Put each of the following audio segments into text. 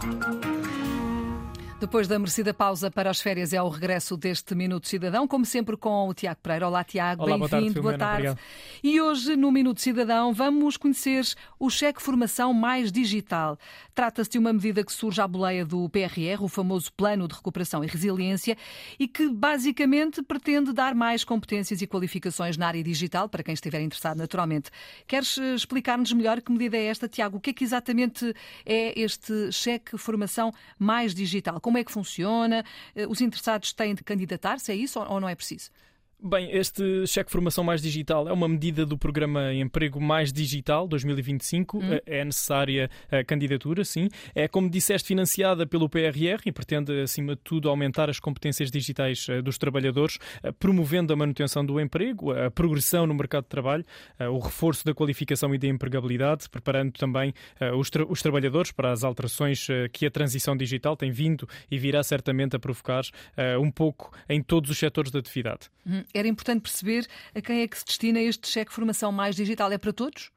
thank you Depois da merecida pausa para as férias, é o regresso deste Minuto Cidadão, como sempre com o Tiago Pereira. Olá, Tiago, bem-vindo, boa tarde. Boa tarde. E hoje, no Minuto Cidadão, vamos conhecer o cheque formação mais digital. Trata-se de uma medida que surge à boleia do PRR, o famoso Plano de Recuperação e Resiliência, e que basicamente pretende dar mais competências e qualificações na área digital, para quem estiver interessado, naturalmente. Queres eh, explicar-nos melhor que medida é esta, Tiago? O que é que exatamente é este cheque formação mais digital? Como é que funciona? Eh, os interessados têm de candidatar-se, é isso ou não é preciso? Bem, este cheque formação mais digital é uma medida do programa Emprego Mais Digital 2025. Hum. Eh, é necessária a candidatura, sim. É, como disseste, financiada pelo PRR e pretende, acima de tudo, aumentar as competências digitais eh, dos trabalhadores, eh, promovendo a manutenção do emprego, a progressão no mercado de trabalho, o reforço da qualificação e da empregabilidade, preparando também os, tra os trabalhadores para as alterações que a transição digital tem vindo e virá certamente a provocar um pouco em todos os setores da atividade. Hum era importante perceber a quem é que se destina este cheque de formação mais digital. É para todos?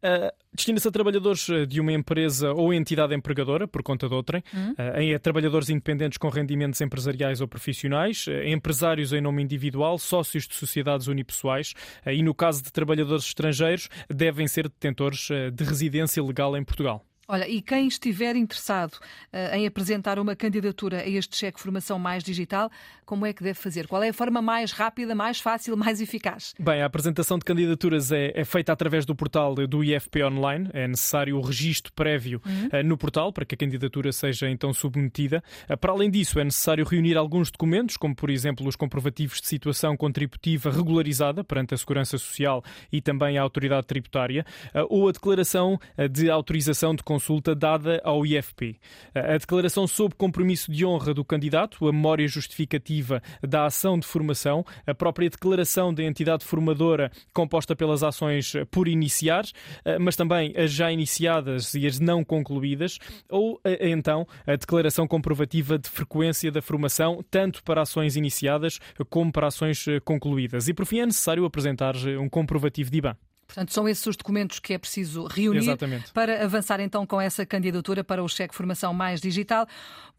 Uh, Destina-se a trabalhadores eh, de uma empresa ou entidade empregadora, por conta de outrem, uhum. uh, a trabalhadores independentes com rendimentos empresariais ou profissionais, uh, empresários em nome individual, sócios de sociedades unipessoais e, no caso de trabalhadores estrangeiros, devem ser detentores de residência legal em Portugal. Olha, e quem estiver interessado uh, em apresentar uma candidatura a este cheque formação mais digital, como é que deve fazer? Qual é a forma mais rápida, mais fácil, mais eficaz? Bem, a apresentação de candidaturas é, é feita através do portal do IFP Online. É necessário o registro prévio uhum. uh, no portal para que a candidatura seja então submetida. Uh, para além disso, é necessário reunir alguns documentos, como por exemplo os comprovativos de situação contributiva regularizada perante a Segurança Social e também a Autoridade Tributária, ou a declaração de autorização de consulta dada ao IFP. A declaração sob compromisso de honra do candidato, a memória justificativa da ação de formação, a própria declaração da entidade formadora composta pelas ações por iniciar, mas também as já iniciadas e as não concluídas, ou então a declaração comprovativa de frequência da formação, tanto para ações iniciadas como para ações eh, concluídas. E por fim é necessário apresentar um comprovativo de IBAN. Portanto, são esses os documentos que é preciso reunir Exatamente. para avançar então com essa candidatura para o cheque formação mais digital.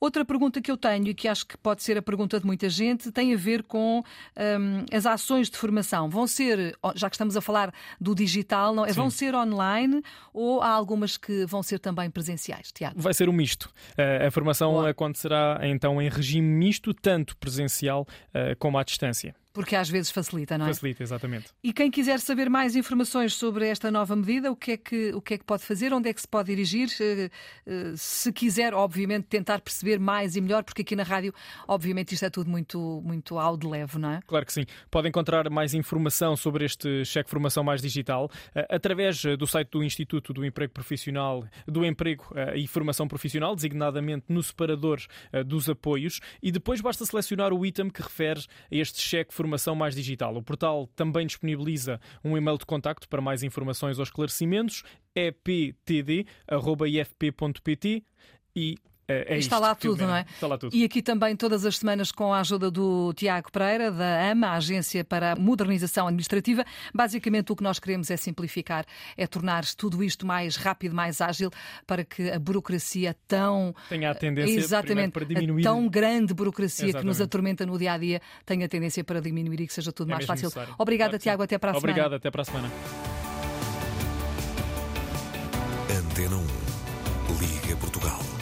Outra pergunta que eu tenho e que acho que pode ser a pergunta de muita gente tem a ver com um, as ações de formação. Vão ser, já que estamos a falar do digital, não, é, vão ser online ou há algumas que vão ser também presenciais, Tiago? Vai ser um misto. Uh, a formação acontecerá então em regime misto, tanto presencial uh, como à distância. Porque às vezes facilita, não é? Facilita, exatamente. E quem quiser saber mais informações sobre esta nova medida, o que é que, o que, é que pode fazer? Onde é que se pode dirigir? Eh, eh, se quiser, obviamente, tentar perceber mais e melhor, porque aqui na rádio, obviamente, isto é tudo muito, muito ao de leve, não é? Claro que sim. Pode encontrar mais informação sobre este cheque formação mais digital eh, através do site do Instituto do Emprego Profissional, do Emprego e Formação Profissional, designadamente no separador dos apoios, e depois basta selecionar o item que refere a este cheque formação mais digital. O portal também disponibiliza um e-mail de contacto para mais informações ou esclarecimentos, eptd.ifp.pt e é, é Está lá tudo, não é? Está lá tudo. E aqui também todas as semanas com a ajuda do Tiago Pereira, da AMA, a Agência para a Modernização Administrativa. Basicamente o que nós queremos é simplificar, é tornar tudo isto mais rápido, mais ágil, para que a burocracia tão... Tenha a tendência exatamente, para diminuir. A tão grande burocracia exatamente. que nos atormenta no dia-a-dia -dia, tenha a tendência para diminuir e que seja tudo é mais fácil. Necessário. Obrigada, claro Tiago. Até para a Obrigado, semana. Obrigado, até para a semana. Antena 1. Liga Portugal.